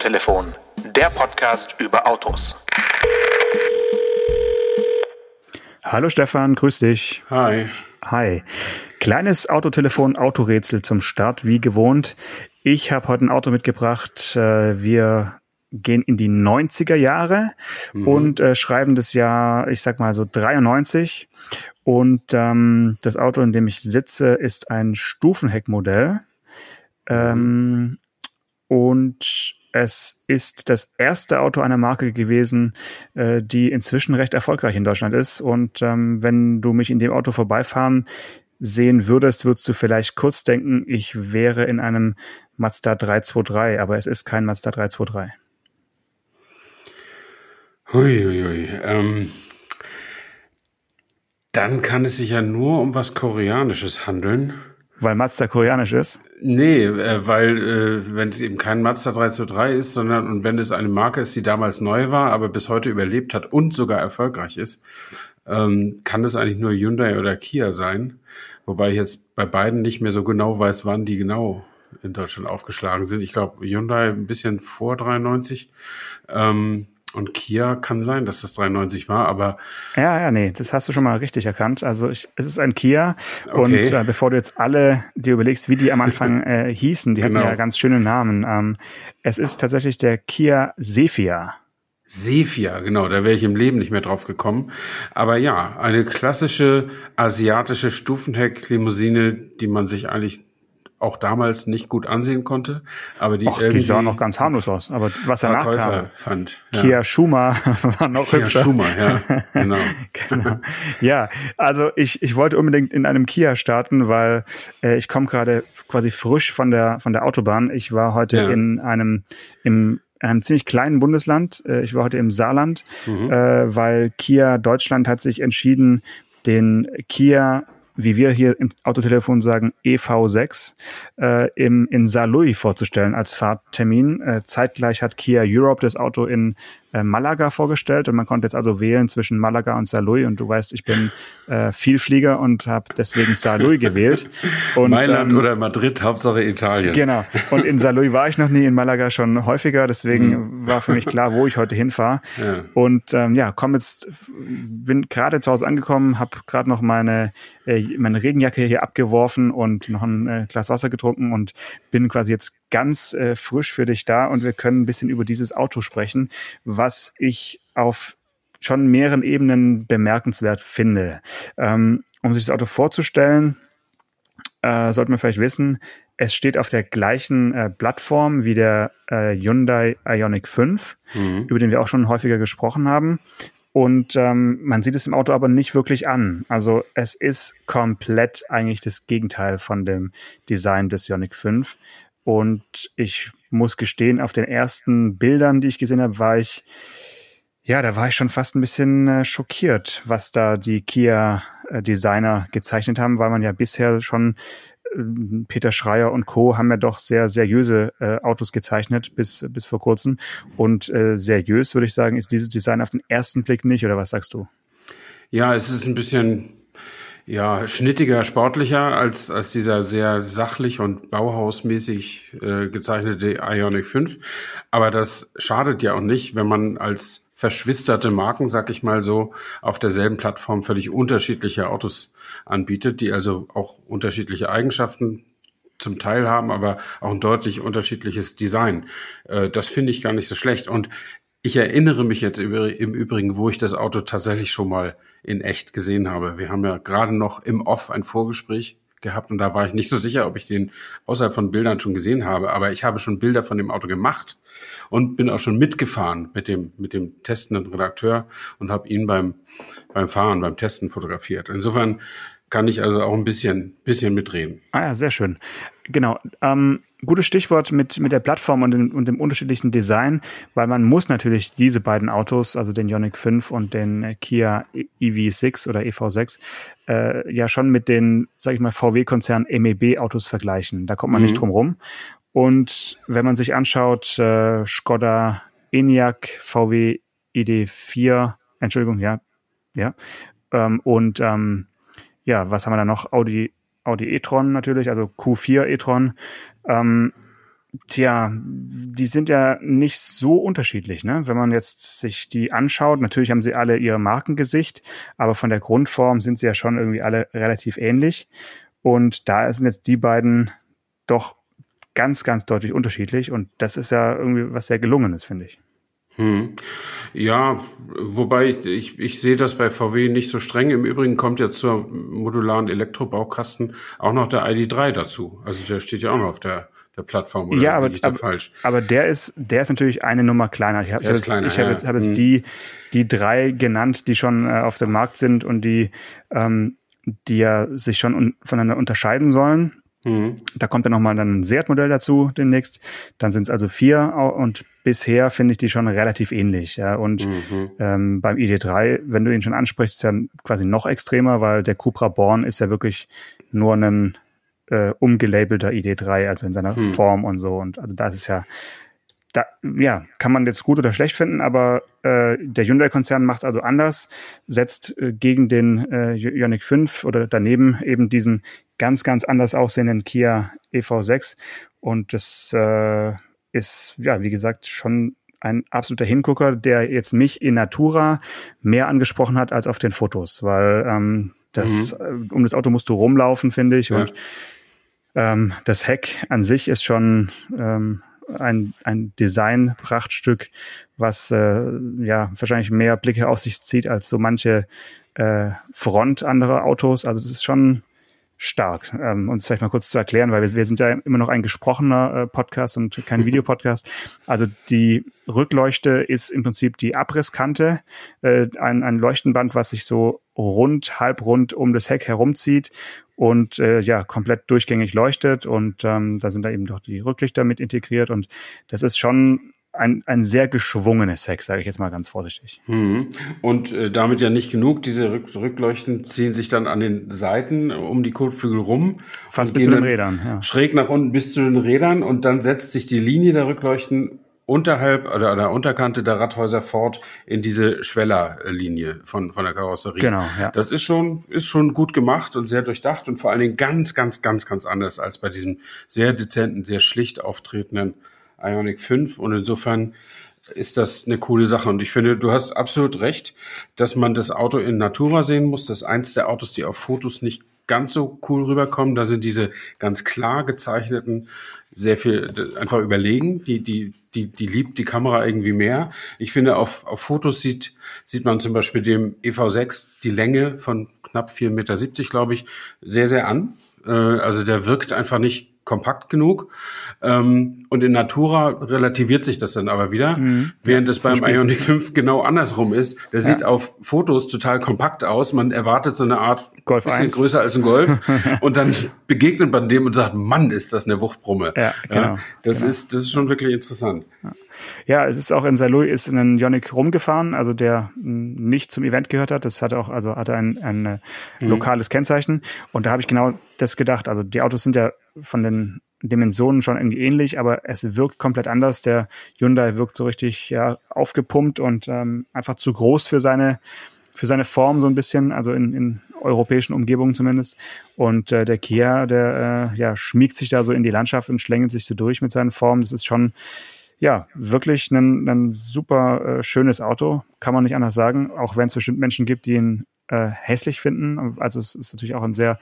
Autotelefon, der Podcast über Autos. Hallo Stefan, grüß dich. Hi. Hi. Kleines Autotelefon, Autorätsel zum Start, wie gewohnt. Ich habe heute ein Auto mitgebracht. Äh, wir gehen in die 90er Jahre mhm. und äh, schreiben das Jahr, ich sag mal so 93. Und ähm, das Auto, in dem ich sitze, ist ein Stufenheckmodell. Ähm, und es ist das erste Auto einer Marke gewesen, äh, die inzwischen recht erfolgreich in Deutschland ist. Und ähm, wenn du mich in dem Auto vorbeifahren sehen würdest, würdest du vielleicht kurz denken, ich wäre in einem Mazda 323, aber es ist kein Mazda 323. Huiuiui. Ähm, dann kann es sich ja nur um was Koreanisches handeln. Weil Mazda koreanisch ist? Nee, äh, weil äh, wenn es eben kein Mazda 323 ist, sondern und wenn es eine Marke ist, die damals neu war, aber bis heute überlebt hat und sogar erfolgreich ist, ähm, kann das eigentlich nur Hyundai oder Kia sein. Wobei ich jetzt bei beiden nicht mehr so genau weiß, wann die genau in Deutschland aufgeschlagen sind. Ich glaube, Hyundai ein bisschen vor 93. Ähm, und Kia kann sein, dass das 93 war, aber. Ja, ja, nee, das hast du schon mal richtig erkannt. Also ich, es ist ein Kia. Okay. Und äh, bevor du jetzt alle dir überlegst, wie die am Anfang äh, hießen, die genau. hatten ja ganz schöne Namen. Ähm, es ist tatsächlich der Kia Sephia. Sephia, genau, da wäre ich im Leben nicht mehr drauf gekommen. Aber ja, eine klassische asiatische Stufenheck-Limousine, die man sich eigentlich auch damals nicht gut ansehen konnte, aber die Och, die sah noch ganz harmlos aus. Aber was danach kam, fand, ja. Kia Schuma war noch Kia hübscher. Schuma, ja, genau. genau. Ja, also ich, ich wollte unbedingt in einem Kia starten, weil äh, ich komme gerade quasi frisch von der von der Autobahn. Ich war heute ja. in einem im einem ziemlich kleinen Bundesland. Äh, ich war heute im Saarland, mhm. äh, weil Kia Deutschland hat sich entschieden, den Kia wie wir hier im Autotelefon sagen, EV6 äh, im, in Saarlouis vorzustellen als Fahrttermin. Äh, zeitgleich hat Kia Europe das Auto in äh, Malaga vorgestellt und man konnte jetzt also wählen zwischen Malaga und Saarlouis und du weißt, ich bin äh, Vielflieger und habe deswegen Saarlouis gewählt. Und, Mailand ähm, oder Madrid, Hauptsache Italien. Genau. Und in Saarlouis war ich noch nie, in Malaga schon häufiger, deswegen hm. war für mich klar, wo ich heute hinfahre. Ja. Und ähm, ja, komm jetzt, bin gerade zu Hause angekommen, habe gerade noch meine äh, meine Regenjacke hier abgeworfen und noch ein äh, Glas Wasser getrunken und bin quasi jetzt ganz äh, frisch für dich da und wir können ein bisschen über dieses Auto sprechen, was ich auf schon mehreren Ebenen bemerkenswert finde. Ähm, um sich das Auto vorzustellen, äh, sollte man vielleicht wissen, es steht auf der gleichen äh, Plattform wie der äh, Hyundai Ioniq 5, mhm. über den wir auch schon häufiger gesprochen haben. Und ähm, man sieht es im Auto aber nicht wirklich an. Also es ist komplett eigentlich das Gegenteil von dem Design des Ioniq 5. Und ich muss gestehen, auf den ersten Bildern, die ich gesehen habe, war ich, ja, da war ich schon fast ein bisschen äh, schockiert, was da die Kia-Designer gezeichnet haben, weil man ja bisher schon äh, Peter Schreier und Co. haben ja doch sehr seriöse äh, Autos gezeichnet bis, bis vor kurzem. Und äh, seriös, würde ich sagen, ist dieses Design auf den ersten Blick nicht, oder was sagst du? Ja, es ist ein bisschen ja, schnittiger, sportlicher als, als dieser sehr sachlich und bauhausmäßig äh, gezeichnete Ionic 5. Aber das schadet ja auch nicht, wenn man als verschwisterte Marken, sag ich mal so, auf derselben Plattform völlig unterschiedliche Autos anbietet, die also auch unterschiedliche Eigenschaften zum Teil haben, aber auch ein deutlich unterschiedliches Design. Äh, das finde ich gar nicht so schlecht. Und ich erinnere mich jetzt im Übrigen, wo ich das Auto tatsächlich schon mal in echt gesehen habe. Wir haben ja gerade noch im Off ein Vorgespräch gehabt und da war ich nicht so sicher, ob ich den außerhalb von Bildern schon gesehen habe, aber ich habe schon Bilder von dem Auto gemacht und bin auch schon mitgefahren mit dem mit dem testenden Redakteur und habe ihn beim beim Fahren, beim Testen fotografiert. Insofern kann ich also auch ein bisschen, bisschen mitreden. Ah ja, sehr schön. Genau. Ähm, gutes Stichwort mit, mit der Plattform und dem, und dem unterschiedlichen Design, weil man muss natürlich diese beiden Autos, also den Ioniq 5 und den Kia EV6 oder EV6, äh, ja schon mit den, sag ich mal, VW-Konzern MEB-Autos vergleichen. Da kommt man mhm. nicht drum rum. Und wenn man sich anschaut, äh, Skoda Enyaq, VW ID4, Entschuldigung, ja, ja, ähm, und ähm, ja, was haben wir da noch? Audi, Audi e-tron natürlich, also Q4 e-tron. Ähm, Tja, die sind ja nicht so unterschiedlich, ne? Wenn man jetzt sich die anschaut, natürlich haben sie alle ihr Markengesicht, aber von der Grundform sind sie ja schon irgendwie alle relativ ähnlich. Und da sind jetzt die beiden doch ganz, ganz deutlich unterschiedlich. Und das ist ja irgendwie was sehr gelungenes, finde ich. Hm. Ja, wobei ich, ich sehe das bei VW nicht so streng. Im Übrigen kommt ja zur modularen Elektrobaukasten auch noch der ID3 dazu. Also der steht ja auch noch auf der der Plattform oder ja, aber, aber, falsch? aber der ist der ist natürlich eine Nummer kleiner. Ich habe jetzt, kleiner, ich hab ja. jetzt, hab jetzt hm. die die drei genannt, die schon äh, auf dem Markt sind und die ähm, die ja sich schon un voneinander unterscheiden sollen. Mhm. Da kommt dann nochmal ein Seat-Modell dazu demnächst. Dann sind es also vier und bisher finde ich die schon relativ ähnlich. Ja. Und mhm. ähm, beim ID3, wenn du ihn schon ansprichst, ist ja quasi noch extremer, weil der Cupra Born ist ja wirklich nur ein äh, umgelabelter ID3, also in seiner mhm. Form und so. Und also das ist ja da, ja, kann man jetzt gut oder schlecht finden, aber äh, der Hyundai-Konzern macht also anders, setzt äh, gegen den äh, Ioniq 5 oder daneben eben diesen ganz, ganz anders aussehenden Kia EV6 und das äh, ist, ja, wie gesagt, schon ein absoluter Hingucker, der jetzt mich in Natura mehr angesprochen hat als auf den Fotos, weil ähm, das, mhm. Äh, um das Auto musst du rumlaufen, finde ich, ja. und ähm, das Heck an sich ist schon ähm, ein, ein Design-Prachtstück, was äh, ja wahrscheinlich mehr Blicke auf sich zieht als so manche äh, Front anderer Autos. Also es ist schon stark. Ähm, uns vielleicht mal kurz zu erklären, weil wir, wir sind ja immer noch ein gesprochener äh, Podcast und kein Videopodcast. Also die Rückleuchte ist im Prinzip die Abrisskante, äh, ein, ein Leuchtenband, was sich so rund, halbrund um das Heck herumzieht und äh, ja, komplett durchgängig leuchtet und ähm, da sind da eben doch die Rücklichter mit integriert und das ist schon ein, ein sehr geschwungenes Heck, sage ich jetzt mal ganz vorsichtig. Mhm. Und äh, damit ja nicht genug, diese Rück Rückleuchten ziehen sich dann an den Seiten um die Kotflügel rum. Fast bis zu den Rädern. Ja. Schräg nach unten bis zu den Rädern und dann setzt sich die Linie der Rückleuchten unterhalb oder an der Unterkante der Radhäuser fort in diese Schwellerlinie von, von der Karosserie. Genau, ja. Das ist schon, ist schon gut gemacht und sehr durchdacht und vor allen Dingen ganz, ganz, ganz, ganz anders als bei diesem sehr dezenten, sehr schlicht auftretenden Ionic 5 und insofern ist das eine coole Sache. Und ich finde, du hast absolut recht, dass man das Auto in Natura sehen muss. Das ist eins der Autos, die auf Fotos nicht ganz so cool rüberkommen. Da sind diese ganz klar gezeichneten sehr viel einfach überlegen. Die, die, die, die liebt die Kamera irgendwie mehr. Ich finde, auf, auf Fotos sieht, sieht man zum Beispiel dem EV6 die Länge von knapp 4,70 Meter, glaube ich, sehr, sehr an. Äh, also der wirkt einfach nicht kompakt genug. Ähm, und in Natura relativiert sich das dann aber wieder, mhm. während es beim Ionic 5 genau andersrum ist. Der ja. sieht auf Fotos total kompakt aus. Man erwartet so eine Art Golf bisschen 1. größer als ein Golf. und dann begegnet man dem und sagt, Mann, ist das eine Wuchtbrumme. Ja, genau. Ja, das genau. ist, das ist schon wirklich interessant. Ja. Ja, es ist auch in Saarlouis ist in einen Ionic rumgefahren, also der nicht zum Event gehört hat. Das hatte auch, also hatte ein, ein äh, mhm. lokales Kennzeichen. Und da habe ich genau das gedacht. Also die Autos sind ja von den Dimensionen schon irgendwie ähnlich, aber es wirkt komplett anders. Der Hyundai wirkt so richtig ja aufgepumpt und ähm, einfach zu groß für seine für seine Form so ein bisschen, also in, in europäischen Umgebungen zumindest. Und äh, der Kia, der äh, ja schmiegt sich da so in die Landschaft und schlängelt sich so durch mit seinen Formen. Das ist schon ja, wirklich ein, ein super äh, schönes Auto, kann man nicht anders sagen, auch wenn es bestimmt Menschen gibt, die ihn äh, hässlich finden. Also es ist natürlich auch ein sehr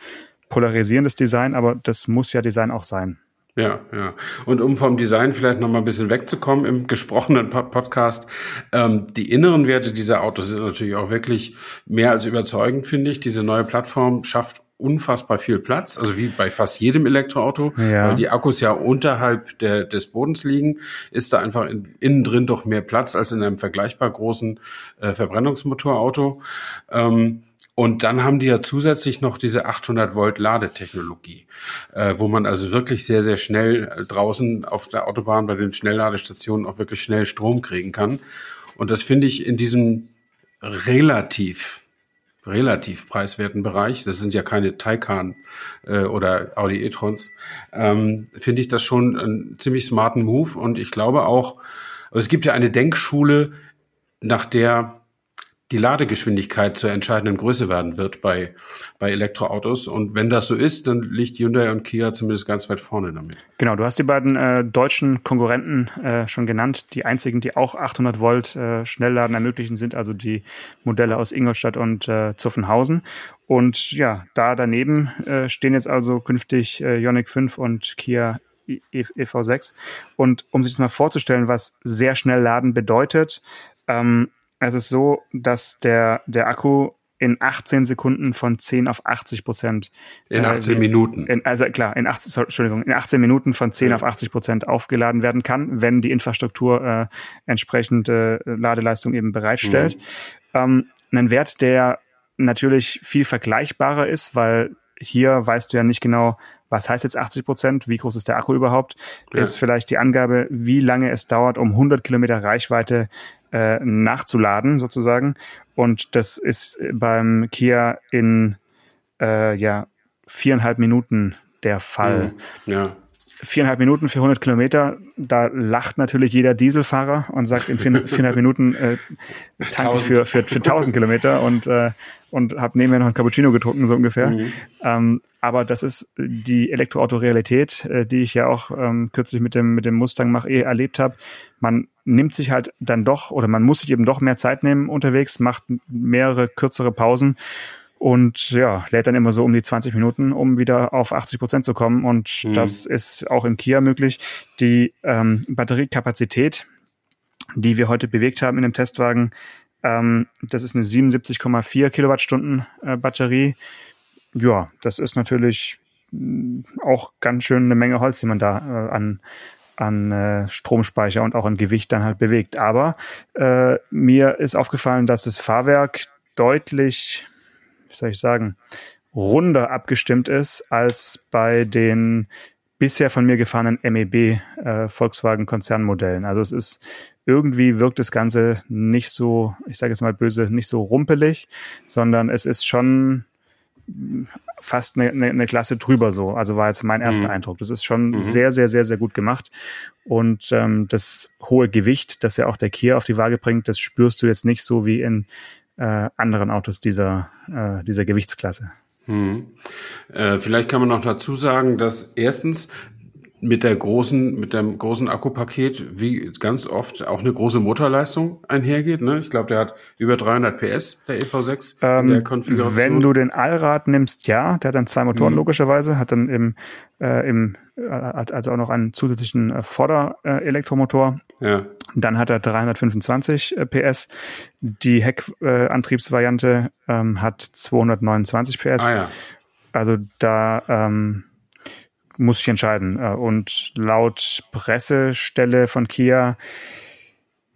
polarisierendes Design, aber das muss ja Design auch sein. Ja, ja. Und um vom Design vielleicht noch mal ein bisschen wegzukommen im gesprochenen Podcast, ähm, die inneren Werte dieser Autos sind natürlich auch wirklich mehr als überzeugend, finde ich. Diese neue Plattform schafft unfassbar viel Platz, also wie bei fast jedem Elektroauto, ja. weil die Akkus ja unterhalb der, des Bodens liegen, ist da einfach in, innen drin doch mehr Platz als in einem vergleichbar großen äh, Verbrennungsmotorauto. Ähm, und dann haben die ja zusätzlich noch diese 800 Volt Ladetechnologie, äh, wo man also wirklich sehr, sehr schnell äh, draußen auf der Autobahn bei den Schnellladestationen auch wirklich schnell Strom kriegen kann. Und das finde ich in diesem relativ relativ preiswerten Bereich, das sind ja keine Taycan äh, oder Audi e-trons, ähm, finde ich das schon einen ziemlich smarten Move. Und ich glaube auch, also es gibt ja eine Denkschule, nach der die Ladegeschwindigkeit zur entscheidenden Größe werden wird bei, bei Elektroautos. Und wenn das so ist, dann liegt Hyundai und Kia zumindest ganz weit vorne damit. Genau, du hast die beiden äh, deutschen Konkurrenten äh, schon genannt. Die einzigen, die auch 800 Volt äh, Schnellladen ermöglichen, sind also die Modelle aus Ingolstadt und äh, Zuffenhausen. Und ja, da daneben äh, stehen jetzt also künftig äh, Ioniq 5 und Kia EV6. Und um sich das mal vorzustellen, was sehr schnell laden bedeutet, ähm, es ist so, dass der, der Akku in 18 Sekunden von 10 auf 80 Prozent. In 18 äh, Minuten. In, also klar, in 18, sorry, Entschuldigung, in 18 Minuten von 10 ja. auf 80 Prozent aufgeladen werden kann, wenn die Infrastruktur äh, entsprechende äh, Ladeleistung eben bereitstellt. Mhm. Ähm, ein Wert, der natürlich viel vergleichbarer ist, weil hier weißt du ja nicht genau, was heißt jetzt 80 Prozent, wie groß ist der Akku überhaupt, ja. ist vielleicht die Angabe, wie lange es dauert, um 100 Kilometer Reichweite äh, nachzuladen sozusagen. Und das ist beim Kia in äh, ja, viereinhalb Minuten der Fall. Mhm. Ja. Viereinhalb Minuten für 100 Kilometer, da lacht natürlich jeder Dieselfahrer und sagt in viereinhalb Minuten äh, Tanke für, für, für 1000 Kilometer und, äh, und habe nebenher noch ein Cappuccino getrunken, so ungefähr. Mhm. Ähm, aber das ist die Elektroauto-Realität, äh, die ich ja auch ähm, kürzlich mit dem, mit dem Mustang Mach E erlebt habe. Man nimmt sich halt dann doch oder man muss sich eben doch mehr Zeit nehmen unterwegs, macht mehrere kürzere Pausen und ja, lädt dann immer so um die 20 Minuten, um wieder auf 80 Prozent zu kommen. Und mhm. das ist auch im Kia möglich. Die ähm, Batteriekapazität, die wir heute bewegt haben in dem Testwagen, ähm, das ist eine 77,4 Kilowattstunden äh, Batterie. Ja, das ist natürlich mm, auch ganz schön eine Menge Holz, die man da äh, an, an äh, Stromspeicher und auch an Gewicht dann halt bewegt. Aber äh, mir ist aufgefallen, dass das Fahrwerk deutlich, wie soll ich sagen, runder abgestimmt ist als bei den bisher von mir gefahrenen MEB äh, Volkswagen Konzernmodellen. Also es ist irgendwie wirkt das Ganze nicht so, ich sage jetzt mal böse, nicht so rumpelig, sondern es ist schon fast eine, eine, eine Klasse drüber so. Also war jetzt mein erster mhm. Eindruck. Das ist schon mhm. sehr, sehr, sehr, sehr gut gemacht. Und ähm, das hohe Gewicht, das ja auch der Kia auf die Waage bringt, das spürst du jetzt nicht so wie in äh, anderen Autos dieser, äh, dieser Gewichtsklasse. Hm. Äh, vielleicht kann man noch dazu sagen, dass erstens mit der großen, mit dem großen Akkupaket, wie ganz oft auch eine große Motorleistung einhergeht. Ne? Ich glaube, der hat über 300 PS, der EV6 ähm, der Konfiguration. Wenn du den Allrad nimmst, ja, der hat dann zwei Motoren mhm. logischerweise, hat dann im, äh, im äh, also auch noch einen zusätzlichen äh, Vorder-Elektromotor. Äh, ja. Dann hat er 325 äh, PS. Die Heckantriebsvariante ähm, hat 229 PS. Ah, ja. Also da ähm, muss ich entscheiden. Äh, und laut Pressestelle von Kia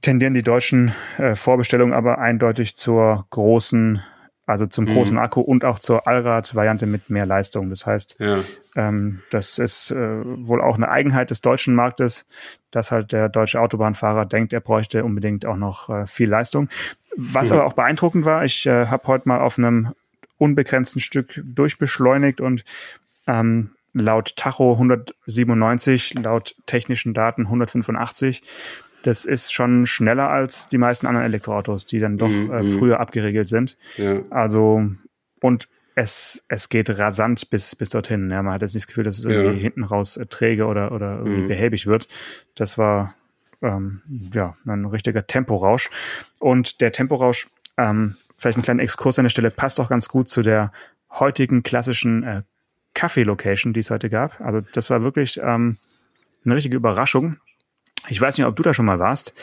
tendieren die deutschen äh, Vorbestellungen aber eindeutig zur großen, also zum mhm. großen Akku und auch zur Allrad-Variante mit mehr Leistung. Das heißt, ja. ähm, das ist äh, wohl auch eine Eigenheit des deutschen Marktes, dass halt der deutsche Autobahnfahrer denkt, er bräuchte unbedingt auch noch äh, viel Leistung. Was mhm. aber auch beeindruckend war, ich äh, habe heute mal auf einem unbegrenzten Stück durchbeschleunigt und ähm, laut Tacho 197, laut technischen Daten 185. Das ist schon schneller als die meisten anderen Elektroautos, die dann doch mhm. äh, mhm. früher abgeregelt sind. Ja. Also, und es, es geht rasant bis, bis dorthin. Ja, man hat jetzt nicht das Gefühl, dass es irgendwie ja. hinten raus äh, träge oder, oder irgendwie mhm. behäbig wird. Das war ähm, ja ein richtiger Temporausch. Und der Temporausch, ähm, vielleicht ein kleiner Exkurs an der Stelle, passt auch ganz gut zu der heutigen klassischen äh, Kaffee-Location, die es heute gab. Also das war wirklich ähm, eine richtige Überraschung. Ich weiß nicht, ob du da schon mal warst.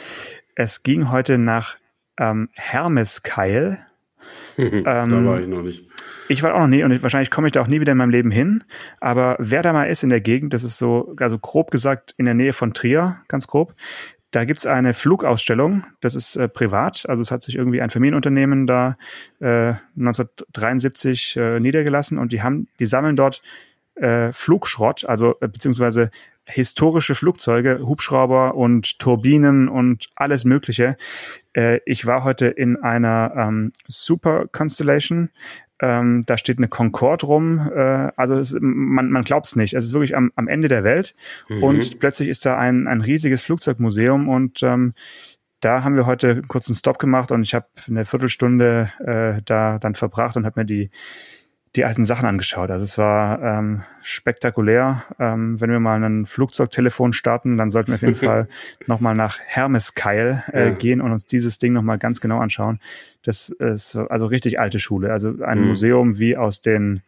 Es ging heute nach ähm, Hermeskeil. ähm, da war ich noch nicht. Ich war auch noch nie und wahrscheinlich komme ich da auch nie wieder in meinem Leben hin. Aber wer da mal ist in der Gegend, das ist so, also grob gesagt in der Nähe von Trier, ganz grob, da gibt's eine Flugausstellung, das ist äh, privat, also es hat sich irgendwie ein Familienunternehmen da äh, 1973 äh, niedergelassen und die haben, die sammeln dort äh, Flugschrott, also äh, beziehungsweise historische Flugzeuge, Hubschrauber und Turbinen und alles Mögliche. Äh, ich war heute in einer ähm, Super Constellation. Ähm, da steht eine Concorde rum. Äh, also es, man, man glaubt es nicht. Es ist wirklich am, am Ende der Welt. Mhm. Und plötzlich ist da ein, ein riesiges Flugzeugmuseum und ähm, da haben wir heute einen kurzen Stop gemacht und ich habe eine Viertelstunde äh, da dann verbracht und habe mir die die alten Sachen angeschaut. Also es war ähm, spektakulär. Ähm, wenn wir mal ein Flugzeugtelefon starten, dann sollten wir auf jeden Fall nochmal nach Hermeskeil äh, ja. gehen und uns dieses Ding nochmal ganz genau anschauen. Das ist also richtig alte Schule. Also ein mhm. Museum wie aus den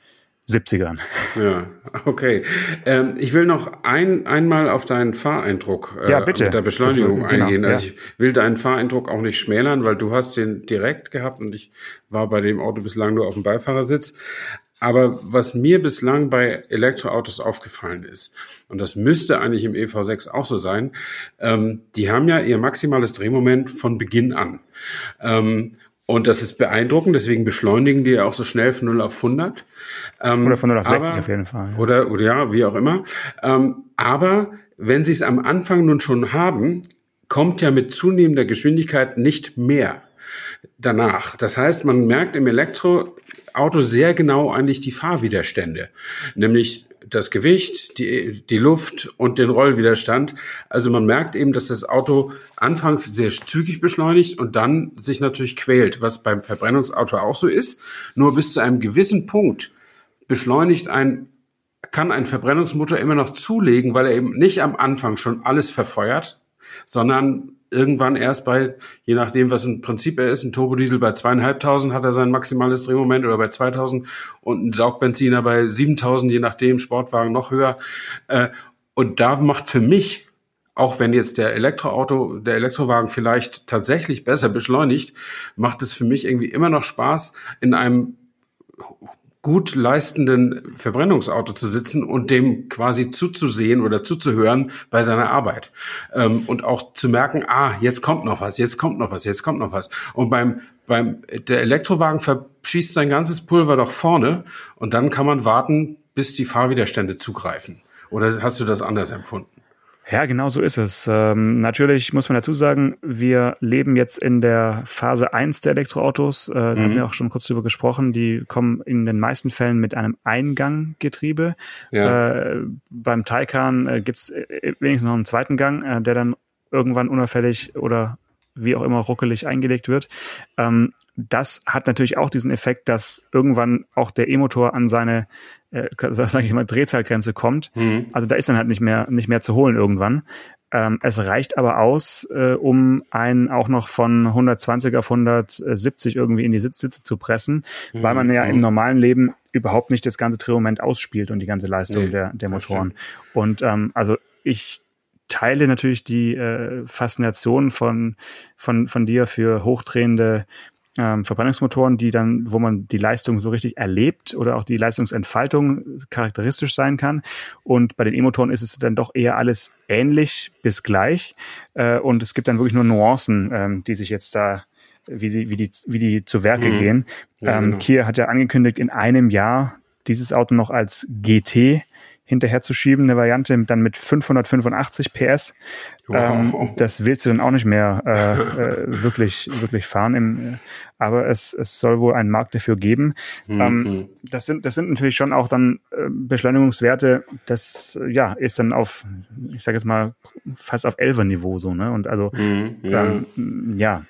70ern. Ja, okay. Ähm, ich will noch ein, einmal auf deinen Fahreindruck äh, ja, bitte. mit der Beschleunigung will, genau, eingehen. Also ja. ich will deinen Fahreindruck auch nicht schmälern, weil du hast den direkt gehabt und ich war bei dem Auto bislang nur auf dem Beifahrersitz. Aber was mir bislang bei Elektroautos aufgefallen ist, und das müsste eigentlich im EV6 auch so sein, ähm, die haben ja ihr maximales Drehmoment von Beginn an. Ähm, und das ist beeindruckend, deswegen beschleunigen die ja auch so schnell von 0 auf 100. Ähm, oder von 0 auf 60 aber, auf jeden Fall. Oder, oder ja, wie auch immer. Ähm, aber wenn sie es am Anfang nun schon haben, kommt ja mit zunehmender Geschwindigkeit nicht mehr danach. Das heißt, man merkt im Elektroauto sehr genau eigentlich die Fahrwiderstände. Nämlich das Gewicht, die, die Luft und den Rollwiderstand. Also man merkt eben, dass das Auto anfangs sehr zügig beschleunigt und dann sich natürlich quält, was beim Verbrennungsauto auch so ist. Nur bis zu einem gewissen Punkt beschleunigt ein kann ein Verbrennungsmotor immer noch zulegen, weil er eben nicht am Anfang schon alles verfeuert, sondern irgendwann erst bei, je nachdem, was im Prinzip er ist, ein Turbodiesel bei zweieinhalbtausend hat er sein maximales Drehmoment oder bei 2000 und ein Saugbenziner bei 7000, je nachdem, Sportwagen noch höher. Äh, und da macht für mich, auch wenn jetzt der Elektroauto, der Elektrowagen vielleicht tatsächlich besser beschleunigt, macht es für mich irgendwie immer noch Spaß, in einem gut leistenden Verbrennungsauto zu sitzen und dem quasi zuzusehen oder zuzuhören bei seiner Arbeit. Ähm, und auch zu merken, ah, jetzt kommt noch was, jetzt kommt noch was, jetzt kommt noch was. Und beim, beim, der Elektrowagen verschießt sein ganzes Pulver doch vorne und dann kann man warten, bis die Fahrwiderstände zugreifen. Oder hast du das anders empfunden? Ja, genau so ist es. Ähm, natürlich muss man dazu sagen, wir leben jetzt in der Phase 1 der Elektroautos. Äh, mhm. Da haben mhm. wir auch schon kurz drüber gesprochen. Die kommen in den meisten Fällen mit einem Einganggetriebe. Ja. Äh, beim Taycan äh, gibt es äh, wenigstens noch einen zweiten Gang, äh, der dann irgendwann unauffällig oder wie auch immer ruckelig eingelegt wird. Ähm, das hat natürlich auch diesen Effekt, dass irgendwann auch der E-Motor an seine, äh, sag ich mal, Drehzahlgrenze kommt. Mhm. Also da ist dann halt nicht mehr, nicht mehr zu holen irgendwann. Ähm, es reicht aber aus, äh, um einen auch noch von 120 auf 170 irgendwie in die Sitz Sitze zu pressen, mhm. weil man ja im mhm. normalen Leben überhaupt nicht das ganze Drehmoment ausspielt und die ganze Leistung nee, der, der Motoren. Und ähm, also ich teile natürlich die äh, Faszination von, von, von dir für hochdrehende ähm, Verbrennungsmotoren, die dann, wo man die Leistung so richtig erlebt oder auch die Leistungsentfaltung charakteristisch sein kann. Und bei den E-Motoren ist es dann doch eher alles ähnlich bis gleich. Äh, und es gibt dann wirklich nur Nuancen, ähm, die sich jetzt da wie die, wie die, wie die zu Werke mhm. gehen. Ja, ähm, genau. Kia hat ja angekündigt, in einem Jahr dieses Auto noch als GT hinterherzuschieben, eine Variante dann mit 585 PS. Wow. Ähm, das willst du dann auch nicht mehr äh, äh, wirklich, wirklich fahren. Im, äh, aber es, es soll wohl einen Markt dafür geben. Mhm. Ähm, das, sind, das sind natürlich schon auch dann äh, Beschleunigungswerte, das ja, ist dann auf, ich sage jetzt mal, fast auf 11er Niveau so. Ne? Und also mhm, ja. Ähm, ja.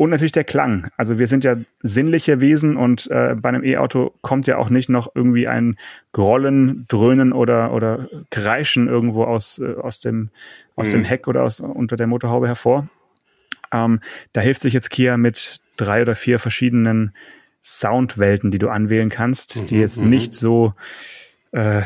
Und natürlich der Klang. Also wir sind ja sinnliche Wesen und äh, bei einem E-Auto kommt ja auch nicht noch irgendwie ein Grollen, Dröhnen oder, oder Kreischen irgendwo aus, äh, aus, dem, aus mhm. dem Heck oder aus, unter der Motorhaube hervor. Ähm, da hilft sich jetzt Kia mit drei oder vier verschiedenen Soundwelten, die du anwählen kannst, mhm, die jetzt mhm. nicht so äh,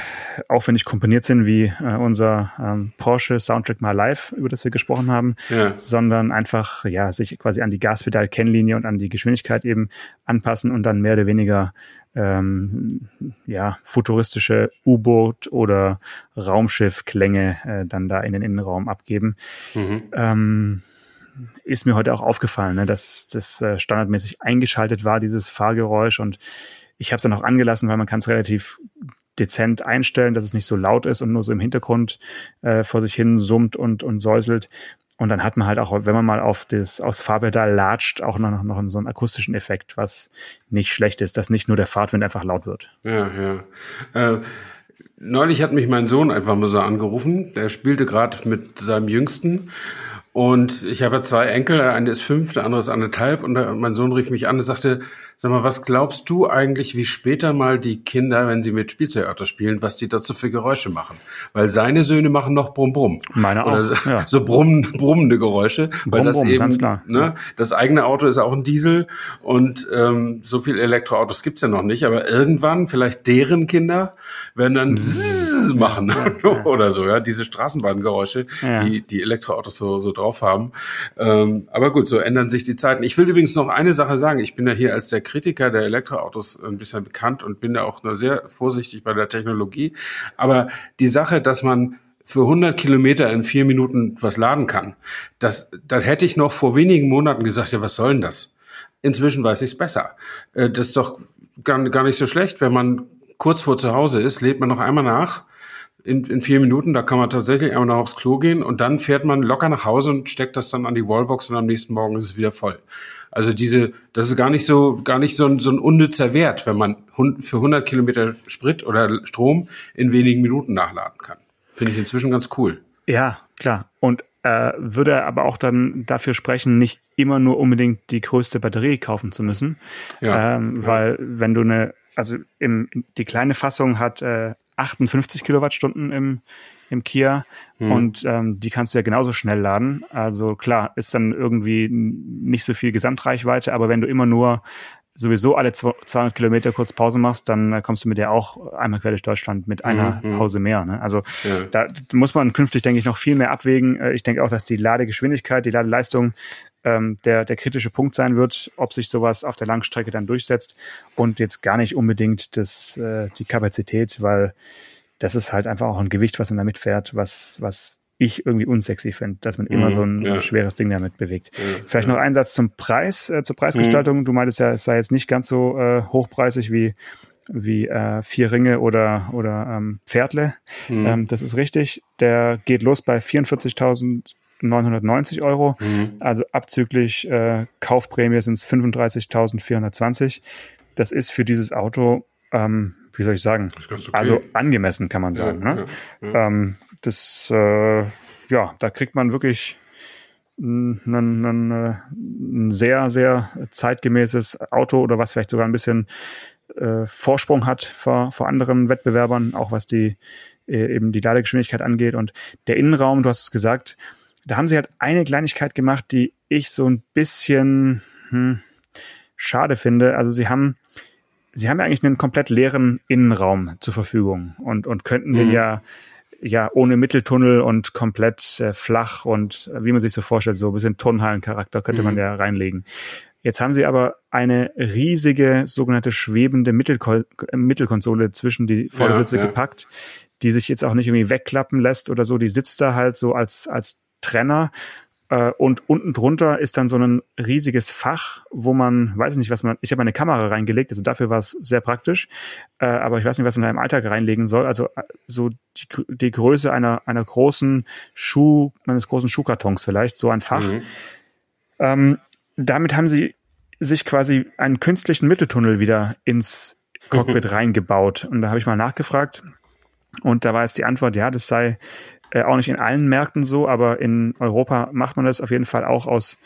aufwendig komponiert sind wie äh, unser ähm, Porsche Soundtrack mal live, über das wir gesprochen haben, ja. sondern einfach ja sich quasi an die Gaspedal-Kennlinie und an die Geschwindigkeit eben anpassen und dann mehr oder weniger ähm, ja futuristische U-Boot oder Raumschiff-Klänge äh, dann da in den Innenraum abgeben. Mhm. Ähm, ist mir heute auch aufgefallen, ne, dass das äh, standardmäßig eingeschaltet war, dieses Fahrgeräusch und ich habe es dann auch angelassen, weil man kann es relativ dezent einstellen, dass es nicht so laut ist und nur so im Hintergrund äh, vor sich hin summt und, und säuselt. Und dann hat man halt auch, wenn man mal auf das aufs Fahrpedal latscht, auch noch, noch so einen akustischen Effekt, was nicht schlecht ist, dass nicht nur der Fahrtwind einfach laut wird. Ja, ja. Äh, neulich hat mich mein Sohn einfach mal so angerufen. Der spielte gerade mit seinem Jüngsten Und ich habe zwei Enkel, der eine ist fünf, der andere ist anderthalb. Und mein Sohn rief mich an und sagte, sag mal, was glaubst du eigentlich, wie später mal die Kinder, wenn sie mit Spielzeugautos spielen, was die dazu für Geräusche machen? Weil seine Söhne machen noch Brumm Brumm. Meine auch, Oder ja. So brumm, brummende Geräusche. weil Brumm, das brumm, eben, ganz klar. Ne, das eigene Auto ist auch ein Diesel und ähm, so viel Elektroautos gibt's ja noch nicht. Aber irgendwann, vielleicht deren Kinder, werden dann Bzzz machen oder so, ja, diese Straßenbahngeräusche, Ja. die die Elektroautos so, so drauf haben. Ähm, aber gut, so ändern sich die Zeiten. Ich will übrigens noch eine Sache sagen. Ich bin ja hier als der Kritiker der Elektroautos ein bisschen bekannt und bin da auch nur sehr vorsichtig bei der Technologie. Aber die Sache, dass man für 100 Kilometer in vier Minuten was laden kann, das, das hätte ich noch vor wenigen Monaten gesagt, ja, was soll denn das? Inzwischen weiß ich es besser. Äh, Das ist doch gar, gar nicht so schlecht, wenn man kurz vor zu Hause ist, lädt man noch einmal nach in, in vier Minuten, da kann man tatsächlich einmal noch aufs Klo gehen und dann fährt man locker nach Hause und steckt das dann an die Wallbox und am nächsten Morgen ist es wieder voll. Also diese, das ist gar nicht so, gar nicht so ein, so ein unnützer Wert, wenn man für 100 Kilometer Sprit oder Strom in wenigen Minuten nachladen kann. Finde ich inzwischen ganz cool. Ja, klar. Und äh, würde aber auch dann dafür sprechen, nicht immer nur unbedingt die größte Batterie kaufen zu müssen. Ja. Ähm, weil wenn du eine, also im, die kleine Fassung hat äh, 58 Kilowattstunden im, im Kia und ähm, die kannst du ja genauso schnell laden. Also klar, ist dann irgendwie nicht so viel Gesamtreichweite, aber wenn du immer nur sowieso alle zwo- 200 Kilometer kurz Pause machst, dann äh, kommst du mit der auch einmal quer durch Deutschland mit einer Pause mehr. Ne? Also Ja. da muss man künftig, denke ich, noch viel mehr abwägen. Äh, Ich denke auch, dass die Ladegeschwindigkeit, die Ladeleistung ähm, der, der kritische Punkt sein wird, ob sich sowas auf der Langstrecke dann durchsetzt und jetzt gar nicht unbedingt das, äh, die Kapazität, weil das ist halt einfach auch ein Gewicht, was man damit fährt, was, was ich irgendwie unsexy finde, dass man immer Mhm, so ein ja. schweres Ding damit bewegt. Ja, Vielleicht noch ein Satz zum Preis, äh, zur Preisgestaltung. Du meintest ja, es sei jetzt nicht ganz so äh, hochpreisig wie wie äh, vier Ringe oder oder ähm, Pferdle. Mhm. Ähm, das ist richtig. Der geht los bei 44.990 Euro. Mhm. Also abzüglich äh, Kaufprämie sind es 35.420. Das ist für dieses Auto, ähm, wie soll ich sagen, okay. also angemessen kann man sagen. Ja, ne? ja, ja. Ähm, das, äh, ja, da kriegt man wirklich ein, ein, ein, äh, ein sehr, sehr zeitgemäßes Auto oder was vielleicht sogar ein bisschen äh, Vorsprung hat vor, vor anderen Wettbewerbern, auch was die äh, eben die Ladegeschwindigkeit angeht. Und der Innenraum, du hast es gesagt, da haben sie halt eine Kleinigkeit gemacht, die ich so ein bisschen hm, schade finde. Also sie haben sie haben ja eigentlich einen komplett leeren Innenraum zur Verfügung und, und könnten den Mhm. ja, ja ohne Mitteltunnel und komplett äh, flach und äh, wie man sich so vorstellt, so ein bisschen Turnhallencharakter könnte man Mhm. ja reinlegen. Jetzt haben sie aber eine riesige sogenannte schwebende Mittelko äh, Mittelkonsole zwischen die Vordersitze Ja, ja. gepackt, die sich jetzt auch nicht irgendwie wegklappen lässt oder so. Die sitzt da halt so als, als Trenner und unten drunter ist dann so ein riesiges Fach, wo man, weiß ich nicht, was man, ich habe eine Kamera reingelegt, also dafür war es sehr praktisch, äh, aber ich weiß nicht, was man da im Alltag reinlegen soll. Also äh, so die, die Größe einer, einer großen Schuh, eines großen Schuhkartons vielleicht, so ein Fach. Mhm. Ähm, damit haben sie sich quasi einen künstlichen Mitteltunnel wieder ins Cockpit reingebaut. Und da habe ich mal nachgefragt. Und da war jetzt die Antwort, ja, das sei äh, auch nicht in allen Märkten so, aber in Europa macht man das auf jeden Fall auch aus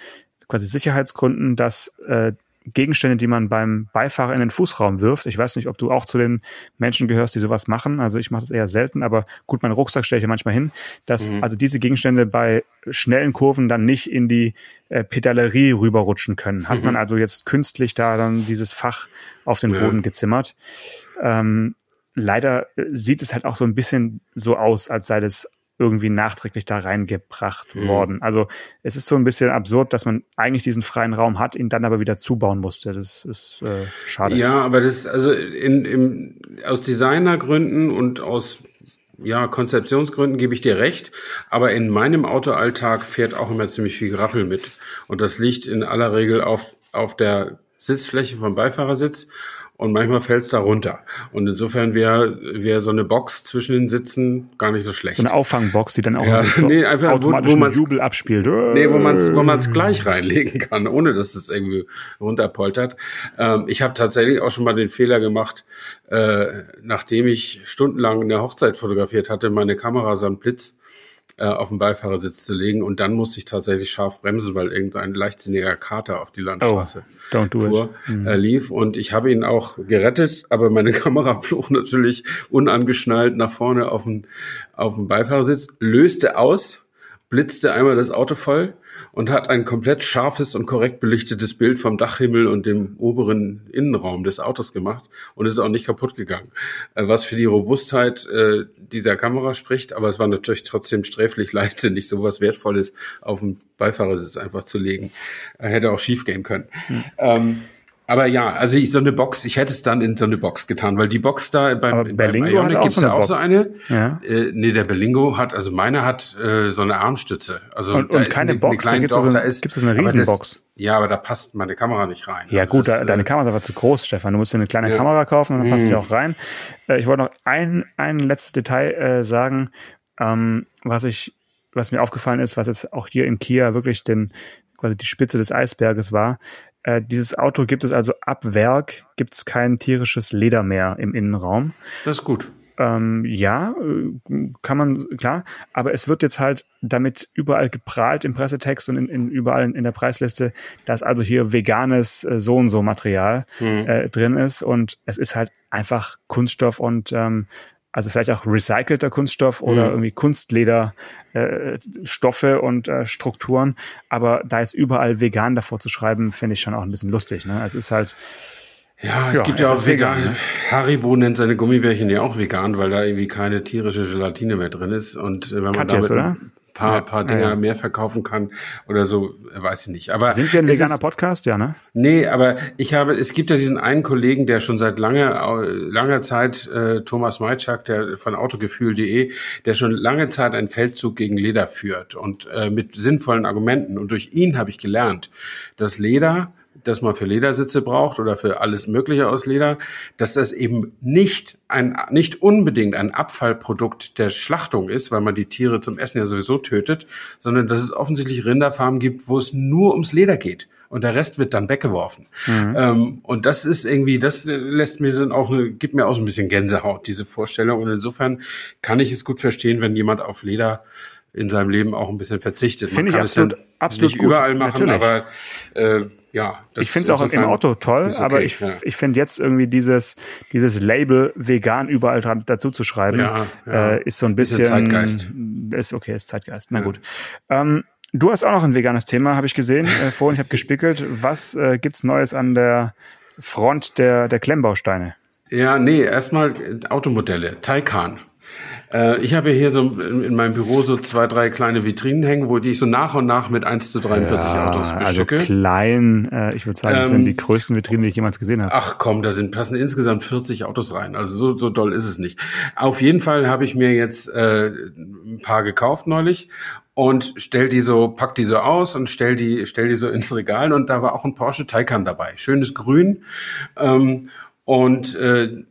quasi Sicherheitsgründen, dass äh, Gegenstände, die man beim Beifahrer in den Fußraum wirft. Ich weiß nicht, ob du auch zu den Menschen gehörst, die sowas machen. Also ich mache das eher selten, aber gut, meinen Rucksack stelle ich ja manchmal hin, dass Mhm. also diese Gegenstände bei schnellen Kurven dann nicht in die äh, Pedalerie rüberrutschen können. Hat Mhm. man also jetzt künstlich da dann dieses Fach auf den Ja. Boden gezimmert. Ähm, leider äh, sieht es halt auch so ein bisschen so aus, als sei das irgendwie nachträglich da reingebracht Mhm. worden. Also es ist so ein bisschen absurd, dass man eigentlich diesen freien Raum hat, ihn dann aber wieder zubauen musste. Das ist äh, schade. Ja, aber das also in, im, aus Designergründen und aus ja, Konzeptionsgründen gebe ich dir recht, aber in meinem Autoalltag fährt auch immer ziemlich viel Graffel mit. Und das liegt in aller Regel auf, auf der Sitzfläche vom Beifahrersitz und manchmal fällt es da runter. Und insofern wäre wär so eine Box zwischen den Sitzen gar nicht so schlecht. So eine Auffangbox, die dann auch Ja, so nee, einfach, wo- automatisch wo man's- Jubel abspielt. Nee, wo man es wo man's gleich reinlegen kann, ohne dass es irgendwie runterpoltert. Ähm, ich habe tatsächlich auch schon mal den Fehler gemacht, äh, nachdem ich stundenlang eine Hochzeit fotografiert hatte, meine Kamera samt Blitz äh, auf den Beifahrersitz zu legen. Und dann musste ich tatsächlich scharf bremsen, weil irgendein leichtsinniger Kater auf die Landstraße oh, fuhr, it. Äh, lief. Und ich habe ihn auch gerettet, aber meine Kamera flog natürlich unangeschnallt nach vorne auf den, auf den Beifahrersitz, löste aus, blitzte einmal das Auto voll und hat ein komplett scharfes und korrekt belichtetes Bild vom Dachhimmel und dem oberen Innenraum des Autos gemacht und ist auch nicht kaputt gegangen. Äh, was für die Robustheit äh, dieser Kamera spricht, aber es war natürlich trotzdem sträflich leichtsinnig, sowas Wertvolles auf den Beifahrersitz einfach zu legen. Hätte auch schief gehen können. Hm. Ähm, aber ja, also ich, so eine Box, ich hätte es dann in so eine Box getan, weil die Box da beim, Aber Berlingo beim Ionic gibt es ja auch so eine. Ja. Äh, nee, der Berlingo hat, also meine hat äh, so eine Armstütze. Also und, und keine eine, Box, eine kleine, da gibt es so, eine Riesenbox. ja, aber da passt meine Kamera nicht rein. Ja also gut, das, da, deine äh, Kamera ist aber zu groß, Stefan. Du musst dir eine kleine ja. Kamera kaufen und dann passt sie mhm. auch rein. Äh, ich wollte noch ein, ein letztes Detail äh, sagen, ähm, was ich, was mir aufgefallen ist, was jetzt auch hier in Kia wirklich den, quasi die Spitze des Eisberges war. Äh, dieses Auto gibt es also ab Werk, gibt es kein tierisches Leder mehr im Innenraum. Das ist gut. Ähm, ja, äh, kann man, klar, aber es wird jetzt halt damit überall geprahlt im Pressetext und in, in überall in der Preisliste, dass also hier veganes äh, so und so Material mhm. äh, drin ist und es ist halt einfach Kunststoff und ähm, also vielleicht auch recycelter Kunststoff oder mhm. irgendwie Kunstleder, äh, Stoffe und äh, Strukturen. Aber da jetzt überall vegan davor zu schreiben, finde ich schon auch ein bisschen lustig. Ne? Es ist halt. Ja, es ja, gibt ja auch vegan. vegan ne? Haribo nennt seine Gummibärchen ja auch vegan, weil da irgendwie keine tierische Gelatine mehr drin ist. Und äh, wenn man Katjes, damit, oder? Paar, ja, paar Dinger ja, mehr verkauf kann oder so, weiß ich nicht. Aber sind wir ein veganer ist, Podcast, ja, ne? Nee, aber ich habe, es gibt ja diesen einen Kollegen, der schon seit langer, langer Zeit, äh, Thomas Majczak, der von autogefühl.de, der schon lange Zeit einen Feldzug gegen Leder führt und äh, mit sinnvollen Argumenten. Und durch ihn habe ich gelernt, dass Leder das man für Ledersitze braucht oder für alles Mögliche aus Leder, dass das eben nicht ein, nicht unbedingt ein Abfallprodukt der Schlachtung ist, weil man die Tiere zum Essen ja sowieso tötet, sondern dass es offensichtlich Rinderfarmen gibt, wo es nur ums Leder geht und der Rest wird dann weggeworfen. Mhm. Ähm, und das ist irgendwie, das lässt mir dann auch, gibt mir auch so ein bisschen Gänsehaut, diese Vorstellung. Und insofern kann ich es gut verstehen, wenn jemand auf Leder in seinem Leben auch ein bisschen verzichtet. Finde ich absolut, ja absolut nicht gut. überall machen, Natürlich. aber äh, ja, ich finde es auch im Auto toll, okay, aber ich, ja. ich finde jetzt irgendwie dieses, dieses Label vegan überall dran, dazu zu schreiben, ja, ja. Äh, ist so ein bisschen. Ist Zeitgeist. Ist okay, ist Zeitgeist. Na gut. Ähm, du hast auch noch ein veganes Thema, habe ich gesehen äh, vorhin. Ich habe gespickelt. Was äh, gibt's Neues an der Front der, der Klemmbausteine? Ja, nee, erstmal Automodelle. Taycan. Äh, ich habe hier so in, meinem Büro so zwei, drei kleine Vitrinen hängen, wo die ich so nach und nach mit 1 zu 43 ja, Autos bestücke. Also klein, äh, ich würde sagen, das ähm, sind die größten Vitrinen, die ich jemals gesehen habe. Ach komm, da sind passen insgesamt 40 Autos rein. Also so, so doll ist es nicht. Auf jeden Fall habe ich mir jetzt äh, ein paar gekauft neulich und stell die so, pack die so aus und stell die, stell die so ins Regal und da war auch ein Porsche Taycan dabei. Schönes Grün. Ähm, und äh,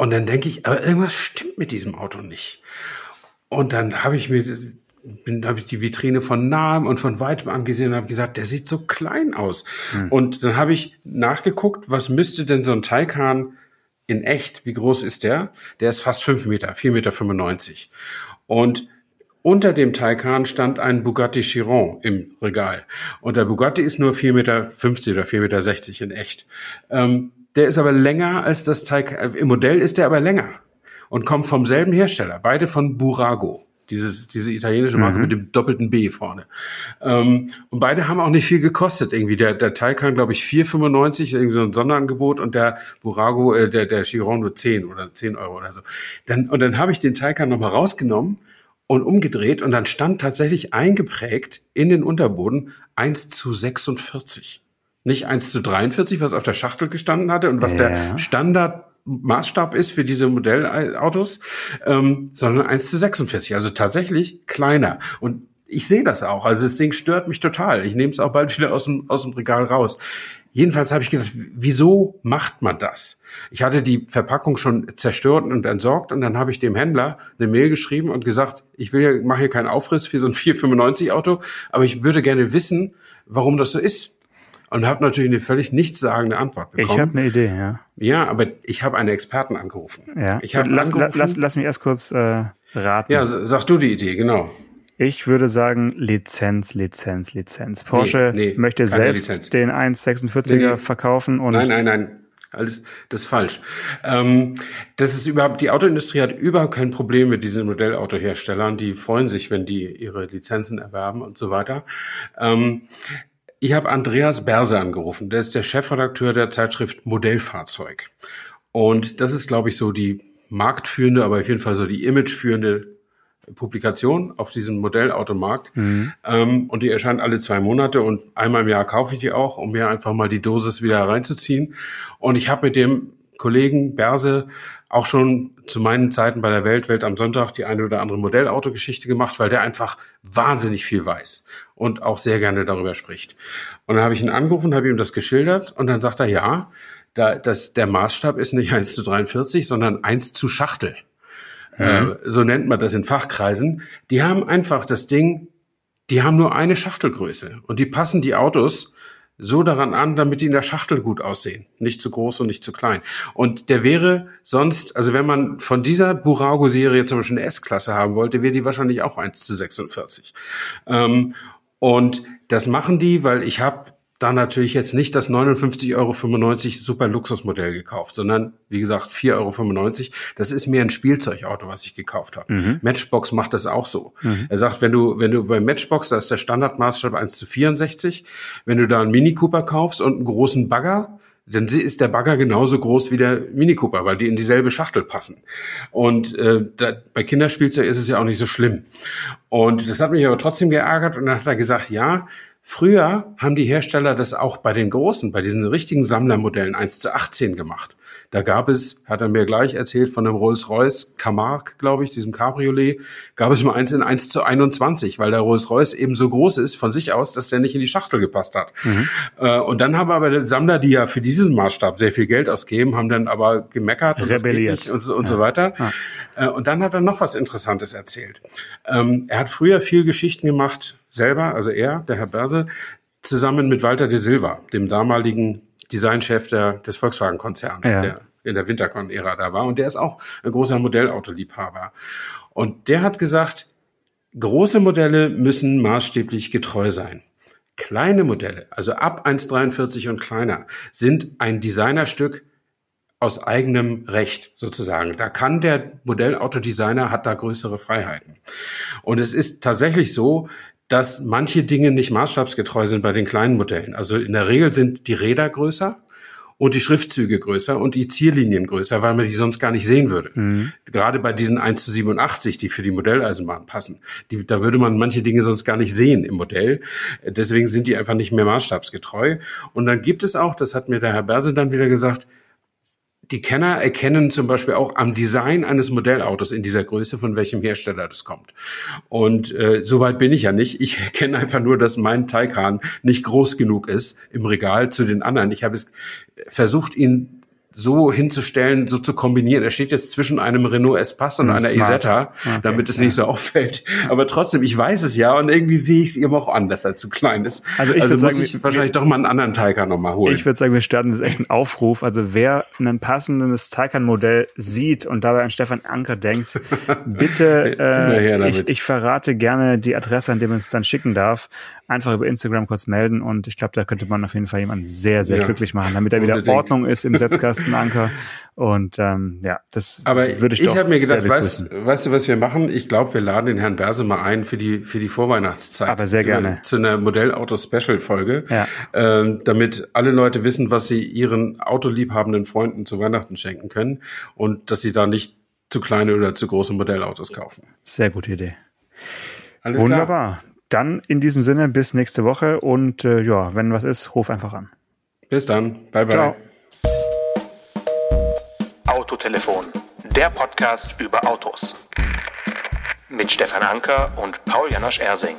und dann denke ich, aber irgendwas stimmt mit diesem Auto nicht. Und dann habe ich mir bin habe ich die Vitrine von nahem und von weitem angesehen und habe gesagt, der sieht so klein aus. Hm. Und dann habe ich nachgeguckt, was müsste denn so ein Taycan in echt, wie groß ist der? Der ist fast fünf Meter, vier Meter. fünfundneunzig. Und unter dem Taycan stand ein Bugatti Chiron im Regal. Und der Bugatti ist nur vier Meter fünfzig oder vier Meter sechzig in echt. Ähm, der ist aber länger als das Teig. Äh, Im Modell ist der aber länger und kommt vom selben Hersteller. Beide von Burago. Dieses, diese italienische Marke mhm. mit dem doppelten B vorne. Ähm, und beide haben auch nicht viel gekostet. Irgendwie der, der Taycan, glaube ich, 4,95, irgendwie so ein Sonderangebot und der Burago, äh, der, der Chiron nur 10 oder 10 Euro oder so. Dann, und dann habe ich den Taycan nochmal rausgenommen und umgedreht und dann stand tatsächlich eingeprägt in den Unterboden 1 zu 46 nicht 1 zu 43, was auf der Schachtel gestanden hatte und was ja. der Standard Maßstab ist für diese Modellautos, ähm, sondern 1 zu 46, also tatsächlich kleiner. Und ich sehe das auch. Also das Ding stört mich total. Ich nehme es auch bald wieder aus dem, aus dem Regal raus. Jedenfalls habe ich gedacht, wieso macht man das? Ich hatte die Verpackung schon zerstört und entsorgt und dann habe ich dem Händler eine Mail geschrieben und gesagt, ich will ja, mache hier keinen Aufriss für so ein 495 Auto, aber ich würde gerne wissen, warum das so ist. Und habe natürlich eine völlig nichtssagende Antwort bekommen. Ich habe eine Idee, ja. Ja, aber ich habe einen Experten angerufen. Ja. Ich hab lass, angerufen, lass, lass mich erst kurz äh, raten. Ja, sag du die Idee, genau. Ich würde sagen Lizenz, Lizenz, Lizenz. Porsche Nee, nee, möchte selbst Lizenz. den 146er Nee, nee. verkaufen und Nein, nein, nein. Alles, das ist falsch. Ähm, das ist überhaupt, die Autoindustrie hat überhaupt kein Problem mit diesen Modellautoherstellern. Die freuen sich, wenn die ihre Lizenzen erwerben und so weiter. Ähm, ich habe Andreas Berse angerufen. Der ist der Chefredakteur der Zeitschrift Modellfahrzeug. Und das ist, glaube ich, so die marktführende, aber auf jeden Fall so die imageführende Publikation auf diesem Modellautomarkt. Ähm, und die erscheint alle zwei Monate und einmal im Jahr kaufe ich die auch, um mir einfach mal die Dosis wieder reinzuziehen. Und ich habe mit dem Kollegen Berse auch schon zu meinen Zeiten bei der Welt, Welt am Sonntag, die eine oder andere Modellautogeschichte gemacht, weil der einfach wahnsinnig viel weiß und auch sehr gerne darüber spricht. Und dann habe ich ihn angerufen, habe ihm das geschildert und dann sagt er, ja, da, das, der Maßstab ist nicht 1 zu 43, sondern 1 zu Schachtel. Äh, so nennt man das in Fachkreisen. Die haben einfach das Ding, die haben nur eine Schachtelgröße und die passen die Autos so daran an, damit die in der Schachtel gut aussehen. Nicht zu groß und nicht zu klein. Und der wäre sonst, also wenn man von dieser Burago-Serie zum Beispiel eine S-Klasse haben wollte, wäre die wahrscheinlich auch 1 zu 46. Ähm, und das machen die, weil ich habe da natürlich jetzt nicht das 59,95 Euro super Luxusmodell gekauft, sondern wie gesagt 4,95 Euro. Das ist mir ein Spielzeugauto, was ich gekauft habe. Matchbox macht das auch so. Er sagt, wenn du, wenn du bei Matchbox, da ist der Standardmaßstab 1 zu 64, wenn du da einen Mini Cooper kaufst und einen großen Bagger, dann ist der Bagger genauso groß wie der Mini Cooper, weil die in dieselbe Schachtel passen. Und äh, da, bei Kinderspielzeug ist es ja auch nicht so schlimm. Und das hat mich aber trotzdem geärgert und dann hat er gesagt, ja, früher haben die Hersteller das auch bei den großen, bei diesen richtigen Sammlermodellen 1 zu 18 gemacht. Da gab es, hat er mir gleich erzählt, von einem Rolls-Royce Camargue, glaube ich, diesem Cabriolet, gab es mal eins in 1 zu 21, weil der Rolls-Royce eben so groß ist von sich aus, dass der nicht in die Schachtel gepasst hat. Äh, und dann haben aber die Sammler, die ja für diesen Maßstab sehr viel Geld ausgeben, haben dann aber gemeckert und, Rebelliert. und so, und so weiter. Äh, und dann hat er noch was Interessantes erzählt. Ähm, er hat früher viel Geschichten gemacht, selber, also er, der Herr Berse, zusammen mit Walter de Silva, dem damaligen Designchef der, des Volkswagen-Konzerns, Ja. der in der Wintercon-Ära da war. Und der ist auch ein großer Modellautoliebhaber. Und der hat gesagt, große Modelle müssen maßstäblich getreu sein. Kleine Modelle, also ab 1,43 und kleiner, sind ein Designerstück aus eigenem Recht sozusagen. Da kann der Modellautodidesigner hat da größere Freiheiten. Und es ist tatsächlich so, dass manche Dinge nicht maßstabsgetreu sind bei den kleinen Modellen. Also in der Regel sind die Räder größer und die Schriftzüge größer und die Zierlinien größer, weil man die sonst gar nicht sehen würde. Gerade bei diesen 1 zu 87, die für die Modelleisenbahn passen. Die, da würde man manche Dinge sonst gar nicht sehen im Modell. Deswegen sind die einfach nicht mehr maßstabsgetreu. Und dann gibt es auch, das hat mir der Herr Berse dann wieder gesagt, die Kenner erkennen zum Beispiel auch am Design eines Modellautos in dieser Größe, von welchem Hersteller das kommt. Und äh, soweit bin ich ja nicht. Ich erkenne einfach nur, dass mein Taycan nicht groß genug ist im Regal zu den anderen. Ich habe es versucht, ihn so hinzustellen, so zu kombinieren. Er steht jetzt zwischen einem Renault Espace und Hm, einer smart. Isetta, Okay, damit es nicht so auffällt. Aber trotzdem, ich weiß es ja und irgendwie sehe ich es ihm auch an, dass er zu klein ist. Also ich also würd muss sagen, ich wir- wahrscheinlich doch mal einen anderen Taycan nochmal holen. Ich würde sagen, wir starten jetzt echt einen Aufruf. Also wer ein passendes Taycan-Modell sieht und dabei an Stefan Anker denkt, bitte, äh, ich, ich verrate gerne die Adresse, an der man es dann schicken darf. Einfach über Instagram kurz melden und ich glaube, da könnte man auf jeden Fall jemanden sehr, sehr Ja. glücklich machen, damit da wieder Unbedingt. Ordnung ist im Setzkasten Anker. Und ähm, ja, das Aber würde ich ich, doch habe mir gedacht, weißt, weißt du, was wir machen? Ich glaube, wir laden den Herrn Berse mal ein für die, für die Vorweihnachtszeit. Aber sehr gerne. Zu einer Modellauto-Special-Folge. Ja. Ähm, damit alle Leute wissen, was sie ihren autoliebhabenden Freunden zu Weihnachten schenken können und dass sie da nicht zu kleine oder zu große Modellautos kaufen. Sehr gute Idee. Alles klar. Dann in diesem Sinne bis nächste Woche und äh, ja, wenn was ist, ruf einfach an. Bis dann. Bye, bye. Ciao. Autotelefon, der Podcast über Autos. Mit Stefan Anker und Paul Janosch Ersing.